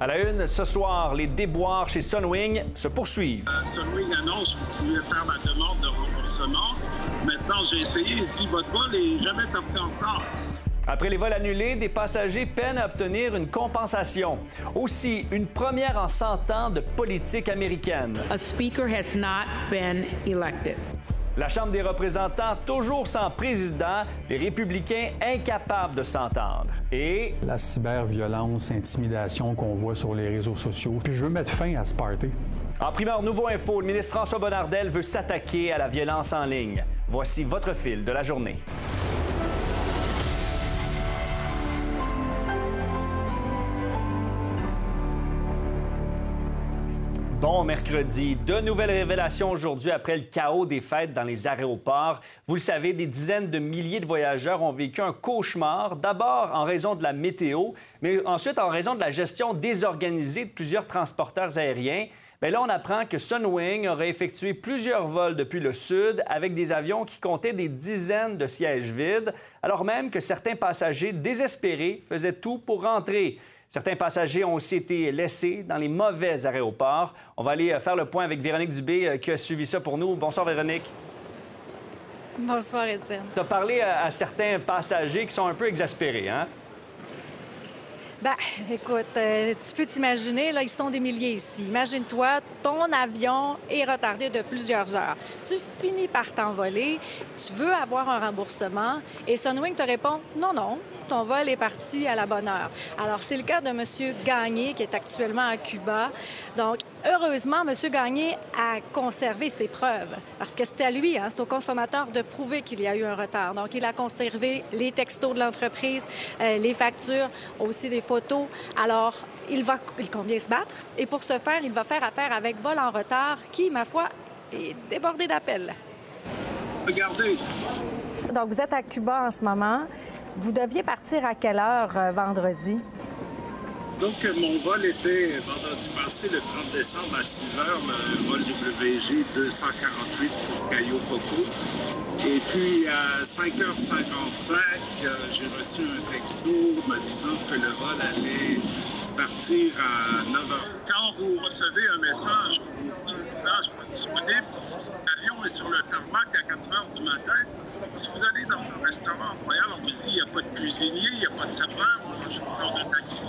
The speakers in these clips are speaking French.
À la une, ce soir, les déboires chez Sunwing se poursuivent. Sunwing annonce que vous pouvez faire la demande de remboursement. Maintenant, j'ai essayé et dit votre vol est jamais parti en retard. Après les vols annulés, des passagers peinent à obtenir une compensation. Aussi, une première en 100 ans de politique américaine. A speaker has not been elected. La Chambre des représentants toujours sans président, les républicains incapables de s'entendre. Et La cyberviolence, intimidation qu'on voit sur les réseaux sociaux. Puis je veux mettre fin à ce party. en primeur Nouveau Info, le ministre François Bonnardel veut s'attaquer à la violence en ligne. Voici votre fil de la journée. Mercredi. De nouvelles révélations aujourd'hui après le chaos des fêtes dans les aéroports. Vous le savez, des dizaines de milliers de voyageurs ont vécu un cauchemar, d'abord en raison de la météo, mais ensuite en raison de la gestion désorganisée de plusieurs transporteurs aériens. Bien là, on apprend que Sunwing aurait effectué plusieurs vols depuis le sud avec des avions qui comptaient des dizaines de sièges vides, alors même que certains passagers désespérés faisaient tout pour rentrer. Certains passagers ont aussi été laissés dans les mauvais aéroports. On va aller euh, faire le point avec Véronique Dubé euh, qui a suivi ça pour nous. Bonsoir Véronique. Bonsoir, Étienne. Tu as parlé à, à certains passagers qui sont un peu exaspérés, hein? Ben, écoute, euh, tu peux t'imaginer, là, ils sont des milliers ici. Imagine-toi, ton avion est retardé de plusieurs heures. Tu finis par t'envoler, tu veux avoir un remboursement et Sunwing te répond non, non, ton vol est parti à la bonne heure. Alors, c'est le cas de M. Gagné qui est actuellement à Cuba. Donc, heureusement, M. Gagné a conservé ses preuves parce que c'est à lui, hein, c'est au consommateur de prouver qu'il y a eu un retard. Donc, il a conservé les textos de l'entreprise, euh, les factures, aussi des photos. Alors, il va, il compte bien se battre et pour ce faire, il va faire affaire avec Vol en retard qui, ma foi, est débordé d'appels. Regardez, Donc, vous êtes à Cuba en ce moment. Vous deviez partir à quelle heure euh, vendredi? donc euh, mon vol était vendredi passé, le 30 décembre à 6 heures, le vol WG 248 pour Cayo Coco. Et puis à 5h55, euh, j'ai reçu un texto me disant que le vol allait partir à 9h. Quand vous recevez un message, vous suis pas disponible, l'avion est sur le tarmac à 4h du matin. Si vous allez dans un restaurant à Montréal, on vous dit il n'y a pas de cuisinier, il n'y a pas de serveur, un chauffeur de taxi.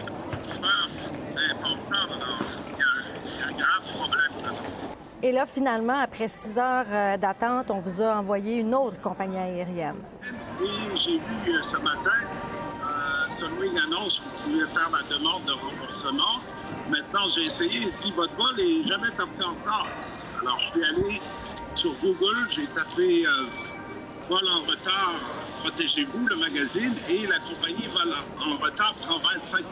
Et là, finalement, après six heures euh, d'attente, on vous a envoyé une autre compagnie aérienne. Et j'ai vu euh, ce matin, euh, Sunwing annonce que vous pouvez faire la demande de remboursement. Maintenant, j'ai essayé et dit votre vol est jamais parti en retard. Alors, je suis allé sur Google, j'ai tapé euh, vol en retard, protégez-vous, le magazine, et la compagnie vol en en retard prend 25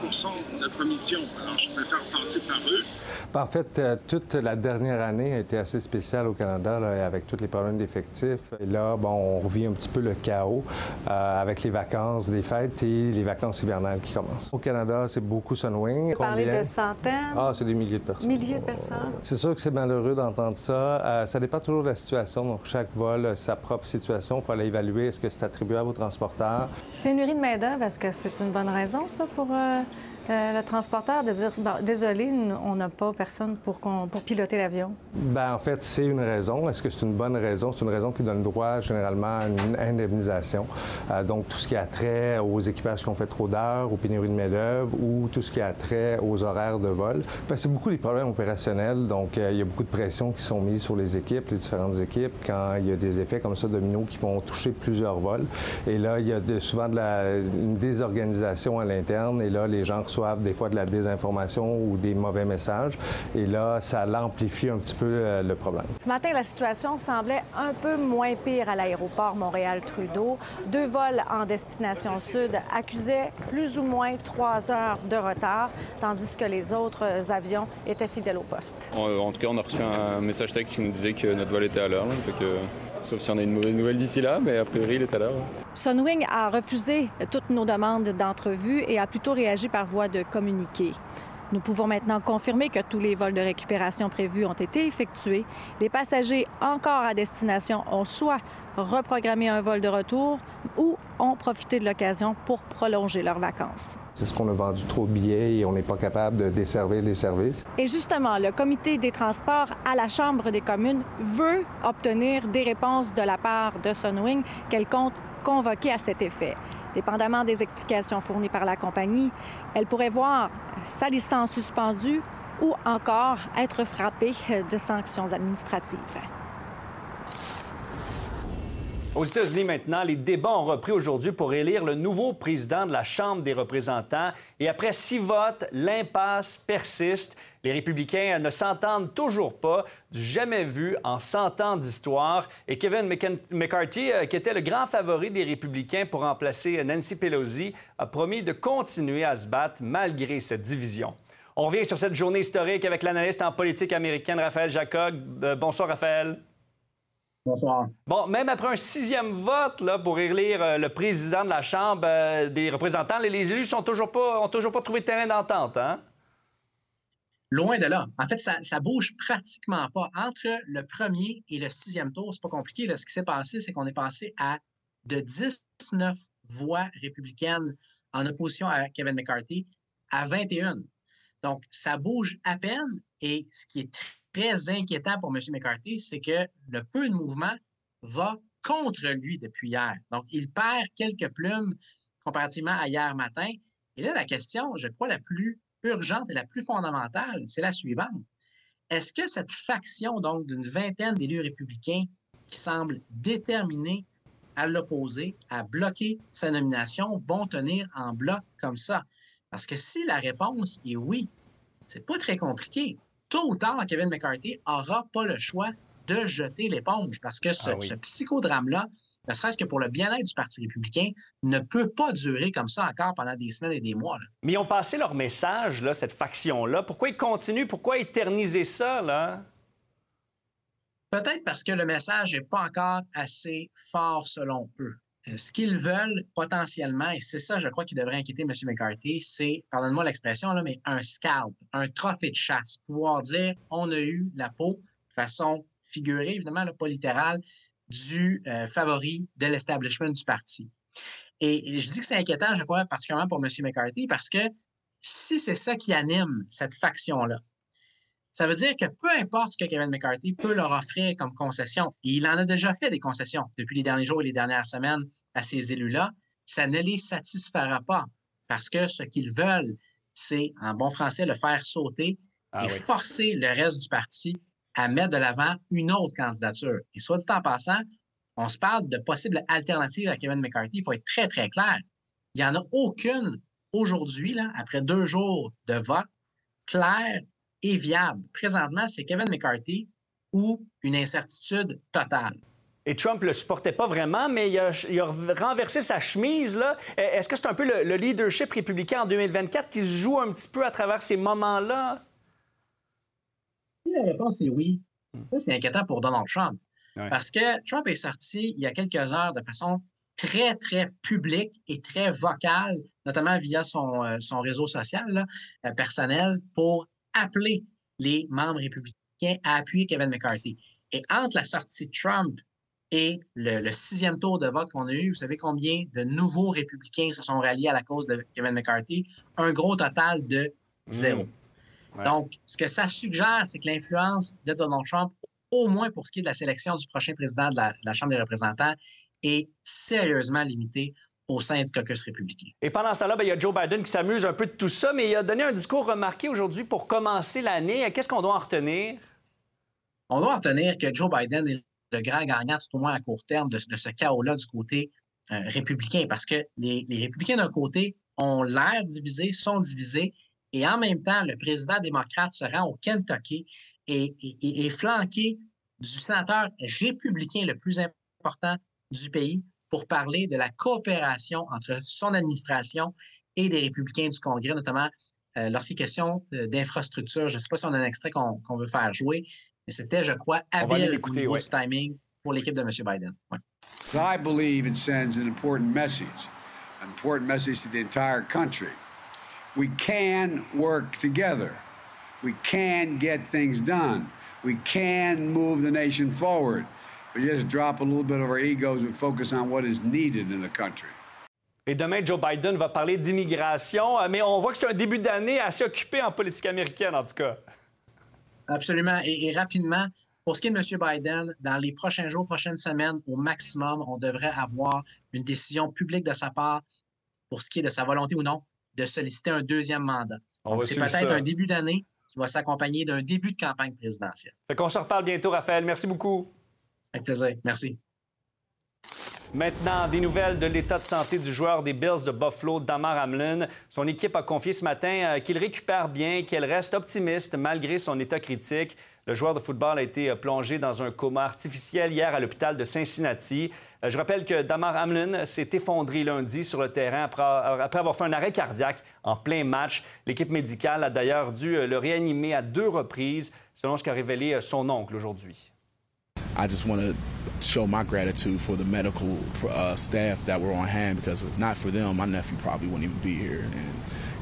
de commission. Alors, je préfère passer par eux. Ben, En fait, euh, toute la dernière année a été assez spéciale au Canada là, avec tous les problèmes d'effectifs. Et là, bon, on revit un petit peu le chaos euh, avec les vacances des fêtes et les vacances hivernales qui commencent. Au Canada, c'est beaucoup Sunwing. Parler Combien? de centaines, Ah, c'est des milliers de personnes. milliers de personnes. C'est sûr que c'est malheureux d'entendre ça. Euh, ça dépend toujours de la situation. Donc, chaque vol a sa propre situation. Il fallait évaluer est-ce que c'est attribuable Pénurie de main-d'œuvre, est-ce que c'est une bonne raison, ça, pour euh, euh, le transporteur de dire Bon, désolé, on n'a pas personne pour, piloter l'avion? Ben, en fait, c'est une raison. Est-ce que c'est une bonne raison? C'est une raison qui donne droit généralement à une indemnisation. Euh, donc, tout ce qui a trait aux équipages qui ont fait trop d'heures, aux pénuries de main-d'œuvre ou tout ce qui a trait aux horaires de vol. Ben, c'est beaucoup des problèmes opérationnels. Donc, euh, il y a beaucoup de pressions qui sont mises sur les équipes, les différentes équipes, quand il y a des effets comme ça dominos qui vont toucher plusieurs vols. Et là, il y a souvent de la, une désorganisation à l'interne. Et là, les gens reçoivent des fois de la désinformation ou des mauvais messages. Et là, ça l'amplifie un petit peu euh, le problème. Ce matin, la situation semblait un peu moins pire à l'aéroport Montréal-Trudeau. Deux vols en destination sud accusaient plus ou moins trois heures de retard, tandis que les autres avions étaient fidèles au poste. En, en tout cas, on a reçu un message texte qui nous disait que notre vol était à l'heure. là. Fait que, sauf si on a une mauvaise nouvelle d'ici là, mais a priori, il est à l'heure. Sunwing a refusé toutes nos demandes d'entrevue et a plutôt réagi par voie de communiqué. Nous pouvons maintenant confirmer que tous les vols de récupération prévus ont été effectués. Les passagers encore à destination ont soit reprogrammé un vol de retour ou ont profité de l'occasion pour prolonger leurs vacances. C'est ce qu'on a vendu trop de billets et on n'est pas capable de desservir les services. Et justement, le comité des transports à la Chambre des communes veut obtenir des réponses de la part de Sunwing qu'elle compte convoquer à cet effet. Dépendamment des explications fournies par la compagnie, elle pourrait voir sa licence suspendue ou encore être frappée de sanctions administratives. Aux États-Unis maintenant, les débats ont repris aujourd'hui pour élire le nouveau président de la Chambre des représentants. Et après six votes, l'impasse persiste. Les républicains ne s'entendent toujours pas, du jamais vu en 100 ans d'histoire. Et Kevin McCarthy, euh, qui était le grand favori des républicains pour remplacer Nancy Pelosi, a promis de continuer à se battre malgré cette division. On revient sur cette journée historique avec l'analyste en politique américaine Raphaël Jacob. Euh, bonsoir, Raphaël. Bonsoir. Bon, même après un sixième vote là, pour élire euh, le président de la Chambre euh, des représentants, les, élus sont toujours pas, ont toujours pas trouvé de terrain d'entente, hein? Loin de là. En fait, ça, ça bouge pratiquement pas. Entre le premier et le sixième tour, c'est pas compliqué. Ce qui s'est passé, c'est qu'on est passé à de 19 voix républicaines en opposition à Kevin McCarthy à 21. Donc, ça bouge à peine. Et ce qui est très inquiétant pour M. McCarthy, c'est que le peu de mouvement va contre lui depuis hier. Donc, il perd quelques plumes comparativement à hier matin. Et là, la question, je crois, la plus urgente et la plus fondamentale, c'est la suivante. Est-ce que cette faction, donc, d'une vingtaine d'élus républicains qui semblent déterminés à l'opposer, à bloquer sa nomination, vont tenir en bloc comme ça? Parce que si la réponse est oui, c'est pas très compliqué tôt ou tard, Kevin McCarthy n'aura pas le choix de jeter l'éponge parce que ce, ah psychodrame-là, ne serait-ce que pour le bien-être du Parti républicain, ne peut pas durer comme ça encore pendant des semaines et des mois. Mais ils ont passé leur message, là, cette faction-là. Pourquoi ils continuent? Pourquoi éterniser ça? là? Peut-être parce que le message n'est pas encore assez fort selon eux. Euh, ce qu'ils veulent potentiellement, et c'est ça, je crois, qui devrait inquiéter M. McCarthy, c'est, pardonne-moi l'expression, là, mais un scalp, un trophée de chasse. Pouvoir dire, on a eu la peau, de façon figurée, évidemment, pas littérale, du euh, favori de l'establishment du parti. Et, je dis que c'est inquiétant, je crois, particulièrement pour M. McCarthy, parce que si c'est ça qui anime cette faction-là, ça veut dire que peu importe ce que Kevin McCarthy peut leur offrir comme concession, et il en a déjà fait des concessions depuis les derniers jours et les dernières semaines à ces élus-là, ça ne les satisfera pas parce que ce qu'ils veulent, c'est, en bon français, le faire sauter ah et forcer le reste du parti à mettre de l'avant une autre candidature. Et soit dit en passant, on se parle de possibles alternatives à Kevin McCarthy. Il faut être très, très clair. Il n'y en a aucune aujourd'hui, après deux jours de vote, claire est viable. Présentement, c'est Kevin McCarthy ou une incertitude totale. Et Trump le supportait pas vraiment, mais il a, renversé sa chemise. Là. E, est-ce que c'est un peu le, leadership républicain en 2024 qui se joue un petit peu à travers ces moments-là? La réponse est oui, ça, c'est inquiétant pour Donald Trump. Parce que Trump est sorti il y a quelques heures de façon très, très publique et très vocale, notamment via son, euh, son réseau social là, euh, personnel, pour appeler les membres républicains à appuyer Kevin McCarthy. Et entre la sortie de Trump et le, sixième tour de vote qu'on a eu, vous savez combien de nouveaux républicains se sont ralliés à la cause de Kevin McCarthy? Un gros total de zéro. Mmh. Donc, ce que ça suggère, c'est que l'influence de Donald Trump, au moins pour ce qui est de la sélection du prochain président de la Chambre des représentants, est sérieusement limitée au sein du caucus républicain. Et pendant ce temps-là, ben, il y a Joe Biden qui s'amuse un peu de tout ça, mais il a donné un discours remarqué aujourd'hui pour commencer l'année. Qu'est-ce qu'on doit en retenir? On doit en retenir que Joe Biden est le grand gagnant, tout au moins à court terme, de, ce chaos-là du côté euh, républicain, parce que les, républicains d'un côté ont l'air divisés, sont divisés, et en même temps, le président démocrate se rend au Kentucky et est flanqué du sénateur républicain le plus important du pays, pour parler de la coopération entre son administration et des républicains du Congrès, notamment euh, lorsqu'il est question euh, d'infrastructure. Je ne sais pas si on a un extrait qu'on veut faire jouer, mais c'était, je crois, habile au niveau du timing pour l'équipe de M. Biden. Ouais. I believe it sends an important message, an important message to the entire country. we can work together. We can get things done. We can move the nation forward. We just drop a little bit of our egos and focus on what is needed in the country. Et demain, Joe Biden va parler d'immigration, euh, mais on voit que c'est un début d'année assez occupé en politique américaine, en tout cas. Absolument. Et, et, rapidement, pour ce qui est de M. Biden, dans les prochains jours, prochaines semaines, au maximum, on devrait avoir une décision publique de sa part pour ce qui est de sa volonté ou non de solliciter un deuxième mandat. C'est peut-être un début d'année qui va s'accompagner d'un début de campagne présidentielle. Fait qu'on se reparle bientôt, Raphaël. Merci beaucoup. Avec plaisir. Merci. Maintenant, des nouvelles de l'état de santé du joueur des Bills de Buffalo, Damar Hamlin. Son équipe a confié ce matin euh, qu'il récupère bien, qu'elle reste optimiste malgré son état critique. Le joueur de football a été euh, plongé dans un coma artificiel hier à l'hôpital de Cincinnati. Euh, je rappelle que Damar Hamlin s'est effondré lundi sur le terrain après, avoir fait un arrêt cardiaque en plein match. L'équipe médicale a d'ailleurs dû le réanimer à deux reprises, selon ce qu'a révélé son oncle aujourd'hui. I just want to show my gratitude for the medical uh, staff that were on hand because if not for them, my nephew probably wouldn't even be here. And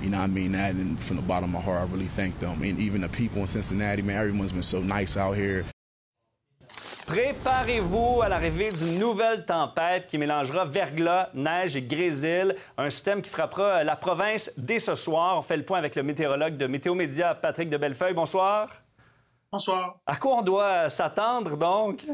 you know, I mean? That, and from the bottom of my heart, I really thank them. And even the people in Cincinnati, man, everyone's been so nice out here. Préparez-vous à l'arrivée d'une nouvelle tempête qui mélangera verglas, neige et grésil, un système qui frappera la province dès ce soir. On fait le point avec le météorologue de Météo Média, Patrick de Bellefeuille. Bonsoir. Bonsoir. À quoi on doit s'attendre, donc?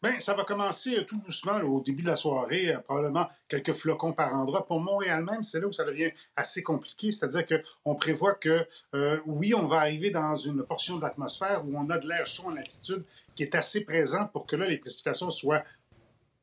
Bien, ça va commencer tout doucement au début de la soirée, euh, probablement quelques flocons par endroit. Pour Montréal même, c'est là où ça devient assez compliqué, c'est-à-dire qu'on prévoit que, euh, oui, on va arriver dans une portion de l'atmosphère où on a de l'air chaud en altitude qui est assez présent pour que là, les précipitations soient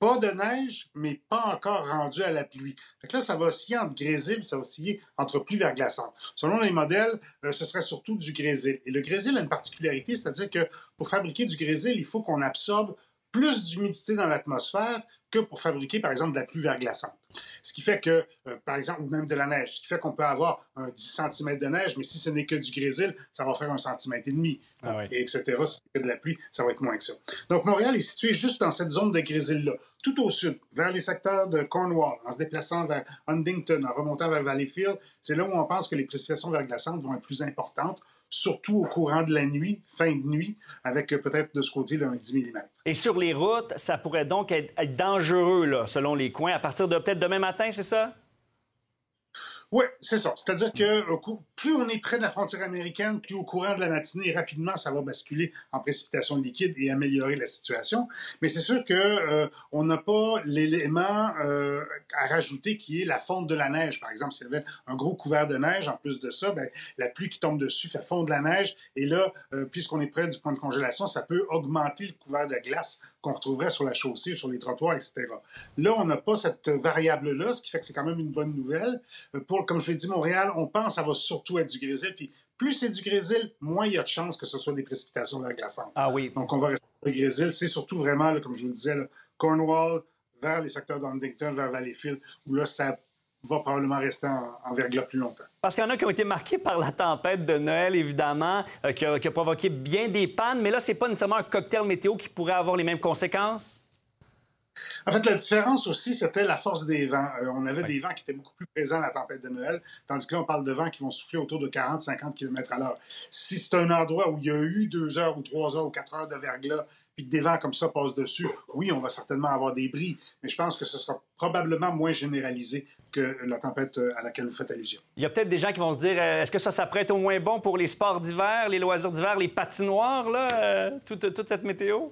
pas de neige, mais pas encore rendu à la pluie. Fait là, ça va osciller entre grésil, ça va osciller entre pluie verglaçante. Selon les modèles, euh, ce serait surtout du grésil. Et le grésil a une particularité, c'est-à-dire que pour fabriquer du grésil, il faut qu'on absorbe plus d'humidité dans l'atmosphère que pour fabriquer, par exemple, de la pluie verglaçante. Ce qui fait que, euh, par exemple, ou même de la neige, ce qui fait qu'on peut avoir un 10 cm de neige, mais si ce n'est que du grésil, ça va faire un centimètre et demi, ah et etc. Si c'est de la pluie, ça va être moins que ça. Donc, Montréal est situé juste dans cette zone de grésil-là, tout au sud, vers les secteurs de Cornwall, en se déplaçant vers Huntington, en remontant vers Valleyfield. C'est là où on pense que les précipitations verglaçantes vont être plus importantes surtout au courant de la nuit, fin de nuit, avec euh, peut-être de ce côté un 10 mm. Et sur les routes, ça pourrait donc être, dangereux, là, selon les coins, à partir de peut-être demain matin, c'est ça? Oui, c'est ça. C'est-à-dire que plus on est près de la frontière américaine, plus au courant de la matinée, rapidement, ça va basculer en précipitation liquide et améliorer la situation. Mais c'est sûr que euh, on n'a pas l'élément euh, à rajouter qui est la fonte de la neige. Par exemple, s'il y avait un gros couvert de neige, en plus de ça, ben, la pluie qui tombe dessus fait fondre la neige. Et là, euh, puisqu'on est près du point de congélation, ça peut augmenter le couvert de glace qu'on retrouverait sur la chaussée, sur les trottoirs, etc. Là, on n'a pas cette variable-là, ce qui fait que c'est quand même une bonne nouvelle. Pour, comme je l'ai dit, Montréal, on pense que ça va surtout être du grésil. Puis plus c'est du grésil, moins il y a de chances que ce soit des précipitations verglaçantes. Ah oui. Donc, on va rester sur le grésil. C'est surtout vraiment, comme je vous le disais, Cornwall, vers les secteurs d'Huntington, vers Valleyfield, où là, ça va probablement rester en, verglas plus longtemps. Parce qu'il y en a qui ont été marqués par la tempête de Noël, évidemment, euh, qui, a, qui, a, provoqué bien des pannes, mais là, c'est pas nécessairement un cocktail météo qui pourrait avoir les mêmes conséquences? En fait, la différence aussi, c'était la force des vents. Euh, on avait des vents qui étaient beaucoup plus présents à la tempête de Noël, tandis que là, on parle de vents qui vont souffler autour de 40-50 km à l'heure. Si c'est un endroit où il y a eu deux heures ou trois heures ou quatre heures de verglas, puis que des vents comme ça passent dessus, oui, on va certainement avoir des bris, mais je pense que ce sera probablement moins généralisé que la tempête euh, à laquelle vous faites allusion. Il y a peut-être des gens qui vont se dire, euh, est-ce que ça s'apprête au moins bon pour les sports d'hiver, les loisirs d'hiver, les patinoires, là, toute cette météo?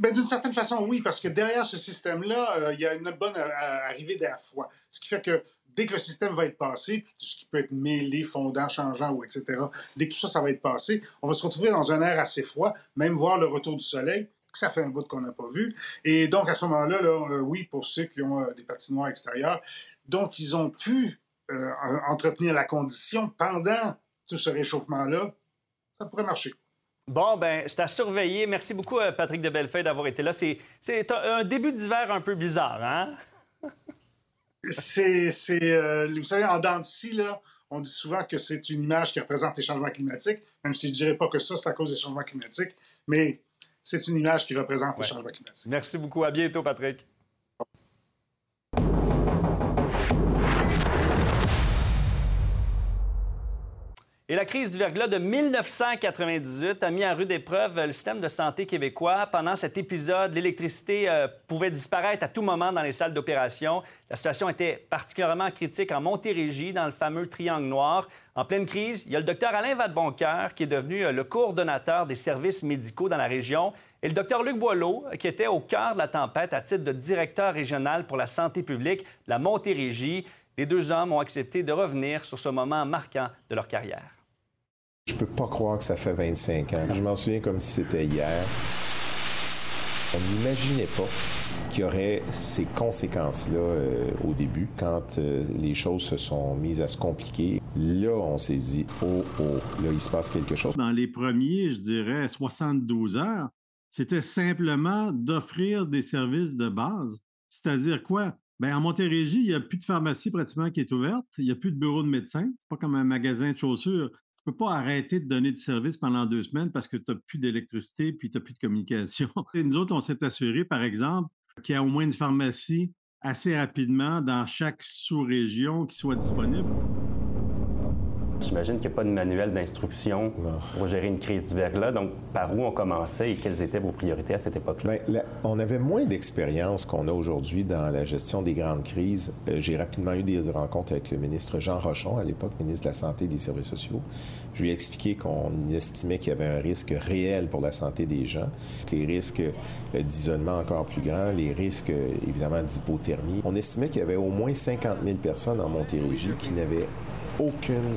Ben, d'une certaine façon, oui, parce que derrière ce système-là, euh, il y a une bonne euh, arrivée d'air froid. Ce qui fait que dès que le système va être passé, tout ce qui peut être mêlé, fondant, changeant, ou etc., dès que tout ça, ça va être passé, on va se retrouver dans un air assez froid, même voir le retour du soleil, que ça fait un bout qu'on n'a pas vu. Et donc, à ce moment-là, là, euh, oui, pour ceux qui ont des patinoires extérieures, dont ils ont pu entretenir la condition pendant tout ce réchauffement-là, ça pourrait marcher. Bon, ben, c'est à surveiller. Merci beaucoup, euh, Patrick de Bellefeuille, d'avoir été là. C'est un début d'hiver un peu bizarre, hein? c'est. Euh, vous savez, en dents de là, on dit souvent que c'est une image qui représente les changements climatiques, même si je ne dirais pas que ça, c'est à cause des changements climatiques, mais c'est une image qui représente les changements climatiques. Merci beaucoup. À bientôt, Patrick. Et la crise du verglas de 1998 a mis à rude épreuve le système de santé québécois. Pendant cet épisode, l'électricité euh, pouvait disparaître à tout moment dans les salles d'opération. La situation était particulièrement critique en Montérégie, dans le fameux Triangle Noir. En pleine crise, il y a le docteur Alain Vadeboncoeur, qui est devenu euh, le coordonnateur des services médicaux dans la région, et le docteur Luc Boileau, qui était au cœur de la tempête à titre de directeur régional pour la santé publique de la Montérégie. Les deux hommes ont accepté de revenir sur ce moment marquant de leur carrière. Je peux pas croire que ça fait 25 ans. Je m'en souviens comme si c'était hier. On n'imaginait pas qu'il y aurait ces conséquences-là euh, au début, quand euh, les choses se sont mises à se compliquer. Là, on s'est dit, oh, oh, là, il se passe quelque chose. Dans les premiers, je dirais, 72 heures, c'était simplement d'offrir des services de base. C'est-à-dire quoi? Bien, en Montérégie, il n'y a plus de pharmacie pratiquement qui est ouverte. Il n'y a plus de bureau de médecin. C'est pas comme un magasin de chaussures peux pas arrêter de donner du service pendant deux semaines parce que tu n'as plus d'électricité puis tu n'as plus de communication. Et nous autres, on s'est assuré, par exemple, qu'il y a au moins une pharmacie assez rapidement dans chaque sous-région qui soit disponible. J'imagine qu'il n'y a pas de manuel d'instruction pour gérer une crise verglas. Donc, par où on commençait et quelles étaient vos priorités à cette époque-là? Bien, on avait moins d'expérience qu'on a aujourd'hui dans la gestion des grandes crises. Euh, j'ai rapidement eu des rencontres avec le ministre Jean Rochon, à l'époque ministre de la Santé et des Services sociaux. Je lui ai expliqué qu'on estimait qu'il y avait un risque réel pour la santé des gens, les risques euh, d'isolement encore plus grands, les risques euh, évidemment d'hypothermie. On estimait qu'il y avait au moins 50 000 personnes en Montérégie qui n'avaient aucune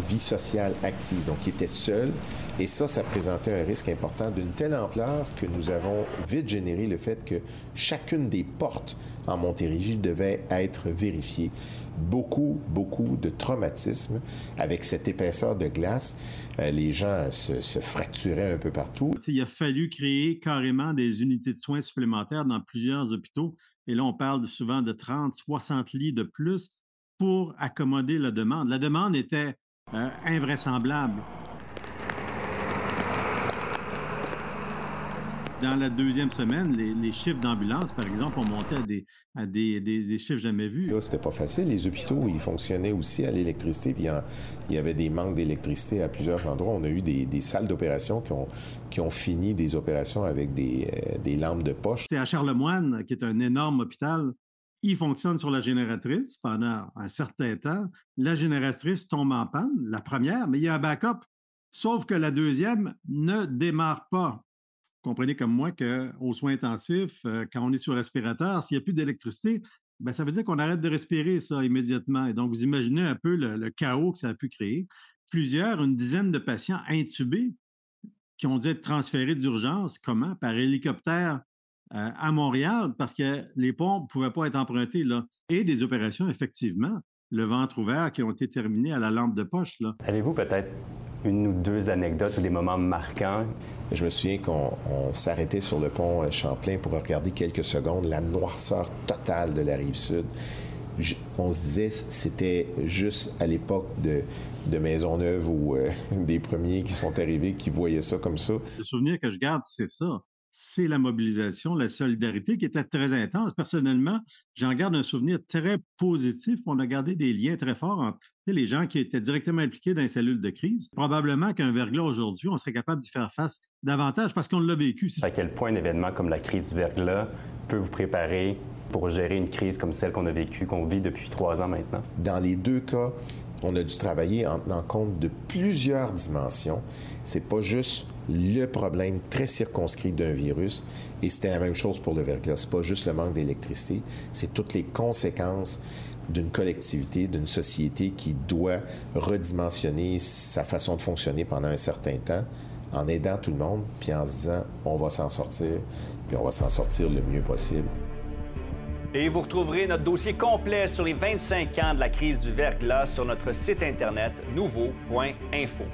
vie sociale active, donc qui était seul. Et ça, ça présentait un risque important d'une telle ampleur que nous avons vite généré le fait que chacune des portes en Montérégie devait être vérifiée. Beaucoup, beaucoup de traumatismes avec cette épaisseur de glace. Euh, les gens se, fracturaient un peu partout. Il a fallu créer carrément des unités de soins supplémentaires dans plusieurs hôpitaux. Et là, on parle souvent de 30, 60 lits de plus pour accommoder la demande. La demande était euh, invraisemblable. Dans la deuxième semaine, les, chiffres d'ambulance, par exemple, ont monté à des, des, chiffres jamais vus. Là, c'était pas facile. Les hôpitaux, ils fonctionnaient aussi à l'électricité, puis il y avait des manques d'électricité à plusieurs endroits. On a eu des, salles d'opération qui ont, qui ont fini des opérations avec des, euh, des lampes de poche. C'est à Charlemagne, qui est un énorme hôpital, il fonctionne sur la génératrice pendant un certain temps. La génératrice tombe en panne, la première, mais il y a un backup. Sauf que la deuxième ne démarre pas. Vous comprenez comme moi qu'aux soins intensifs, euh, quand on est sur respirateur, s'il n'y a plus d'électricité, ben, ça veut dire qu'on arrête de respirer ça immédiatement. Et donc, vous imaginez un peu le, le chaos que ça a pu créer. Plusieurs, une dizaine de patients intubés qui ont dû être transférés d'urgence. Comment? Par hélicoptère euh, à Montréal parce que les ponts ne pouvaient pas être empruntés là. Et des opérations, effectivement, le ventre ouvert qui ont été terminées à la lampe de poche. Avez-vous peut-être une ou deux anecdotes ou des moments marquants? Je me souviens qu'on s'arrêtait sur le pont euh, Champlain pour regarder quelques secondes la noirceur totale de la rive sud. on se disait c'était juste à l'époque de, de Maisonneuve ou euh, des premiers qui sont arrivés qui voyaient ça comme ça. Le souvenir que je garde, c'est ça c'est la mobilisation, la solidarité qui était très intense. Personnellement, j'en garde un souvenir très positif. On a gardé des liens très forts entre les gens qui étaient directement impliqués dans les cellules de crise. Probablement qu'un verglas aujourd'hui, on serait capable d'y faire face davantage parce qu'on l'a vécu. À quel point un événement comme la crise du verglas peut vous préparer pour gérer une crise comme celle qu'on a vécue, qu'on vit depuis trois ans maintenant? Dans les deux cas, on a dû travailler en tenant compte de plusieurs dimensions. C'est pas juste le problème très circonscrit d'un virus. Et c'était la même chose pour le verglas. C'est pas juste le manque d'électricité, c'est toutes les conséquences d'une collectivité, d'une société qui doit redimensionner sa façon de fonctionner pendant un certain temps en aidant tout le monde, puis en se disant on va s'en sortir, puis on va s'en sortir le mieux possible. Et vous retrouverez notre dossier complet sur les 25 ans de la crise du verglas sur notre site internet nouveau.info.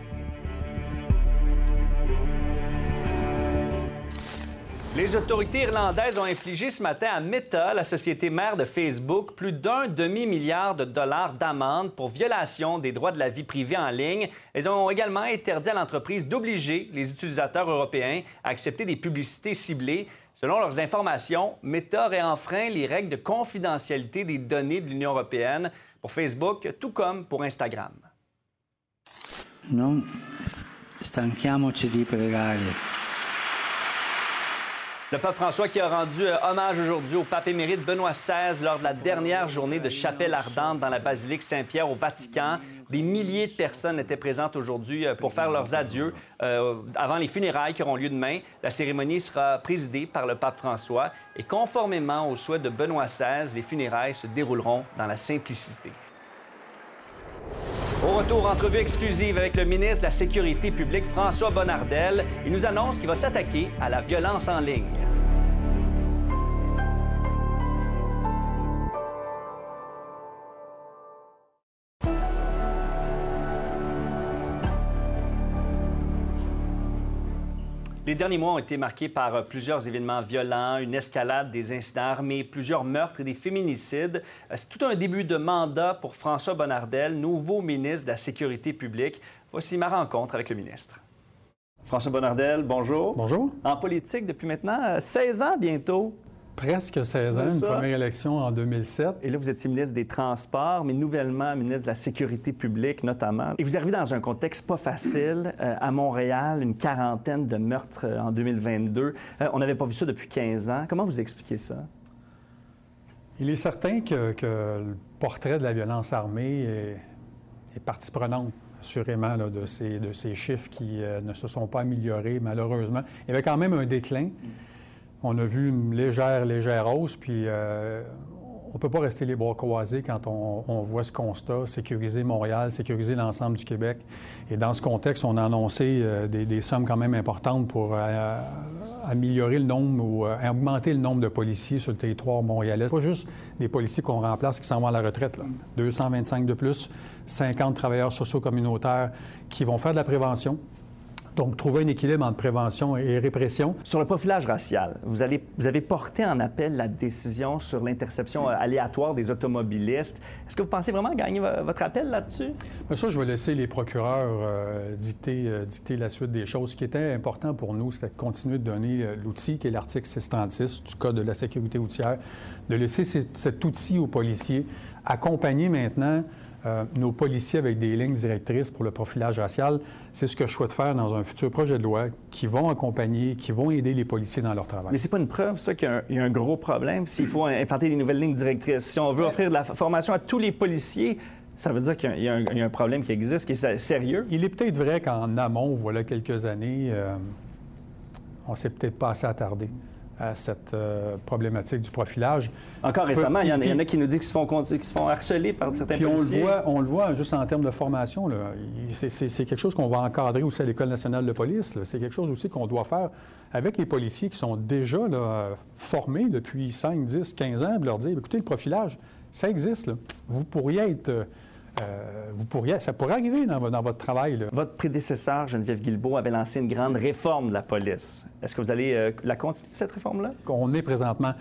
Les autorités irlandaises ont infligé ce matin à Meta, la société mère de Facebook, plus d'un demi-milliard de dollars d'amende pour violation des droits de la vie privée en ligne. Elles ont également interdit à l'entreprise d'obliger les utilisateurs européens à accepter des publicités ciblées. Selon leurs informations, Meta aurait enfreint les règles de confidentialité des données de l'Union européenne pour Facebook, tout comme pour Instagram. non stanchiamoci di pregare. Le pape François qui a rendu euh, hommage aujourd'hui au pape émérite Benoît XVI lors de la dernière journée de chapelle ardente dans la basilique Saint-Pierre au Vatican. Des milliers de personnes étaient présentes aujourd'hui euh, pour faire leurs adieux euh, avant les funérailles qui auront lieu demain. La cérémonie sera présidée par le pape François et conformément au souhait de Benoît XVI, les funérailles se dérouleront dans la simplicité. Au retour, entrevue exclusive avec le ministre de la Sécurité publique, François Bonnardel. Il nous annonce qu'il va s'attaquer à la violence en ligne. Les derniers mois ont été marqués par euh, plusieurs événements violents, une escalade des incidents armés, plusieurs meurtres et des féminicides. Euh, c'est tout un début de mandat pour François Bonnardel, nouveau ministre de la Sécurité publique. Voici ma rencontre avec le ministre. François Bonnardel, bonjour. Bonjour. En politique depuis maintenant 16 euh, ans bientôt presque 16 ans, une première élection en 2007. Et là, vous étiez ministre des Transports, mais nouvellement ministre de la Sécurité publique notamment. Et vous arrivez dans un contexte pas facile. Euh, à Montréal, une quarantaine de meurtres euh, en 2022. Euh, on n'avait pas vu ça depuis 15 ans. Comment vous expliquez ça? Il est certain que, le portrait de la violence armée est, partie prenante assurément de, ces, de ces chiffres qui ne se sont pas améliorés malheureusement. Il y avait quand même un déclin. On a vu une légère, légère hausse, puis euh, on ne peut pas rester les bras croisés quand on, voit ce constat, sécuriser Montréal, sécuriser l'ensemble du Québec. Et dans ce contexte, on a annoncé euh, des, sommes quand même importantes pour euh, améliorer le nombre ou augmenter le nombre de policiers sur le territoire montréalais. Pas juste des policiers qu'on remplace qui s'en vont à la retraite. 225 de plus, 50 travailleurs sociaux communautaires qui vont faire de la prévention, donc, trouver un équilibre entre prévention et répression. Sur le profilage racial, vous, allez, vous avez porté en appel la décision sur l'interception euh, aléatoire des automobilistes. Est-ce que vous pensez vraiment gagner votre appel là-dessus? Bien, ça, je vais laisser les procureurs euh, dicter, euh, dicter la suite des choses. Ce qui était important pour nous, c'était de continuer de donner l'outil qui est l'article 636 du Code de la sécurité routière, de laisser cet outil aux policiers, accompagner maintenant euh, nos policiers avec des lignes directrices pour le profilage racial. C'est ce que je souhaite faire dans un futur projet de loi qui vont accompagner, qui vont aider les policiers dans leur travail. Mais c'est pas une preuve, ça, qu'il y, a un gros problème. S'il faut implanter des nouvelles lignes directrices, si on veut offrir de la formation à tous les policiers, ça veut dire qu'il y, a un problème qui existe, qui est sérieux. Il est peut-être vrai qu'en amont, voilà quelques années, euh, on s'est peut-être pas assez attardé à cette euh, problématique du profilage. Encore récemment, il y, en, a qui nous disent qu'ils se font, se font harceler par certains puis On le, voit, on le voit juste en termes de formation. C'est quelque chose qu'on va encadrer aussi à l'École nationale de police. C'est quelque chose aussi qu'on doit faire avec les policiers qui sont déjà formés depuis 5, 10, 15 ans, de leur dire, écoutez, le profilage, ça existe. Vous pourriez être euh, vous pourriez, ça pourrait arriver dans, votre travail. Votre prédécesseur, Geneviève Guilbeault, avait lancé une grande réforme de la police. Est-ce que vous allez euh, la continuer, cette réforme-là? On est présentement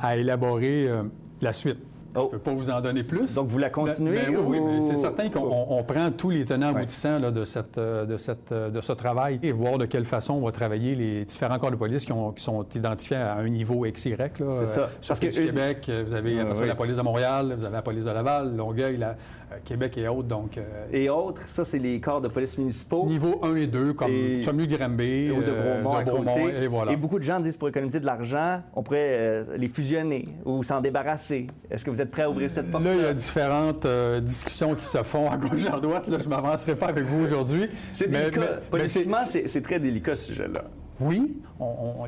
à élaborer euh, la suite. Je ne oh. peux pas vous en donner plus. Donc, vous la continuez? Ben, oui, oui c'est certain qu'on prend tous les tenants aboutissants de, cette, de, cette, de ce travail et voir de quelle façon on va travailler les différents corps de police qui, sont identifiés à un niveau XY. C'est ça. Parce que du Québec, vous avez la police de Montréal, vous avez la police de Laval, Longueuil, la, euh, Québec et autres. Donc, euh, et autres, ça, c'est les corps de police municipaux. Niveau 1 et 2, comme Samu-Granby, ou de euh, Bromont, et voilà. Et beaucoup de gens disent pour économiser de l'argent, on pourrait les fusionner ou s'en débarrasser. Est-ce que vous êtes prêt à ouvrir cette porte? Là, il y a différentes discussions qui se font à gauche et à droite. Là, je ne m'avancerai pas avec vous aujourd'hui. C'est délicat. Politiquement, c'est très délicat ce sujet-là. Oui,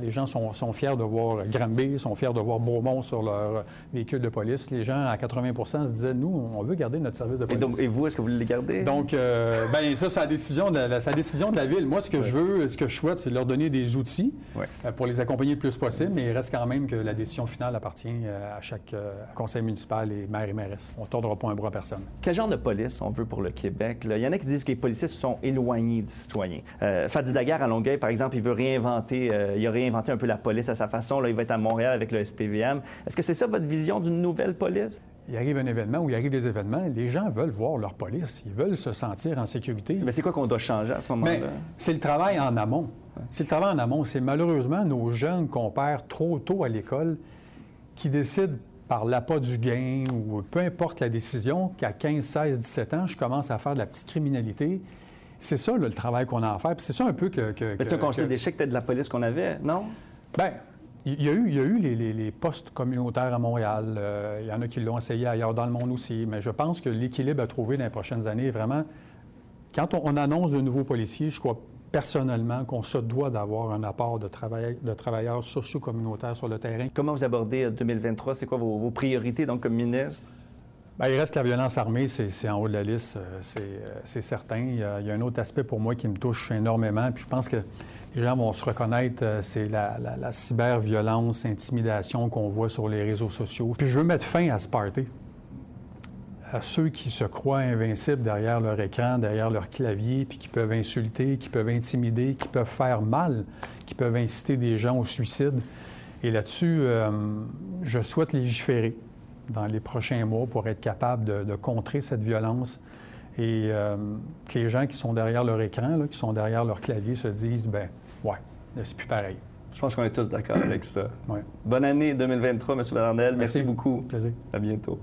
les gens sont, fiers de voir Granby, sont fiers de voir Bromont sur leur véhicule de police. Les gens, à 80% se disaient, nous, on veut garder notre service de police. Et, vous, est-ce que vous voulez les garder? Donc, euh, bien, ça, c'est la décision, de la, décision de la Ville. Moi, ce que je veux, ce que je souhaite, c'est leur donner des outils euh, pour les accompagner le plus possible, mais il reste quand même que la décision finale appartient euh, à chaque conseil municipal et maire et mairesse. On ne tordra pas un bras à personne. Quel genre de police on veut pour le Québec? Il y en a qui disent que les policiers sont éloignés du citoyen. Fadi Daguerre, à Longueuil, par exemple, il veut rien euh, il a réinventé un peu la police à sa façon. Là, il va être à Montréal avec le SPVM. Est-ce que c'est ça votre vision d'une nouvelle police? Il arrive un événement ou il arrive des événements, les gens veulent voir leur police, ils veulent se sentir en sécurité. Mais c'est quoi qu'on doit changer à ce moment-là? C'est le travail en amont. C'est le travail en amont. C'est malheureusement nos jeunes qu'on perd trop tôt à l'école qui décident par l'appât du gain ou peu importe la décision, qu'à 15, 16, 17 ans, je commence à faire de la petite criminalité c'est ça le travail qu'on a à faire. c'est ça un peu que. Mais c'est un constat d'échec peut-être de la police qu'on avait, non? Bien, il y a eu, il y a eu les, postes communautaires à Montréal. Euh, il y en a qui l'ont essayé ailleurs dans le monde aussi. Mais je pense que l'équilibre à trouver dans les prochaines années, vraiment, quand on, annonce de nouveaux policiers, je crois personnellement qu'on se doit d'avoir un apport de, travail, de travailleurs socio-communautaires sur le terrain. Comment vous abordez 2023? Euh, c'est quoi vos, priorités donc comme ministre? Bien, il reste la violence armée, c'est en haut de la liste, euh, c'est certain. Il y, a, un autre aspect pour moi qui me touche énormément. Puis je pense que les gens vont se reconnaître, euh, c'est la, la, cyberviolence, intimidation qu'on voit sur les réseaux sociaux. Puis je veux mettre fin à ce party. À ceux qui se croient invincibles derrière leur écran, derrière leur clavier, puis qui peuvent insulter, qui peuvent intimider, qui peuvent faire mal, qui peuvent inciter des gens au suicide. Et là-dessus, euh, je souhaite légiférer dans les prochains mois pour être capable de, contrer cette violence et euh, que les gens qui sont derrière leur écran, qui sont derrière leur clavier, se disent, ben Ouais, c'est plus pareil. Je pense qu'on est tous d'accord avec ça. Bonne année 2023, M. Bernardel. Merci, Merci beaucoup. Plaisir. À bientôt.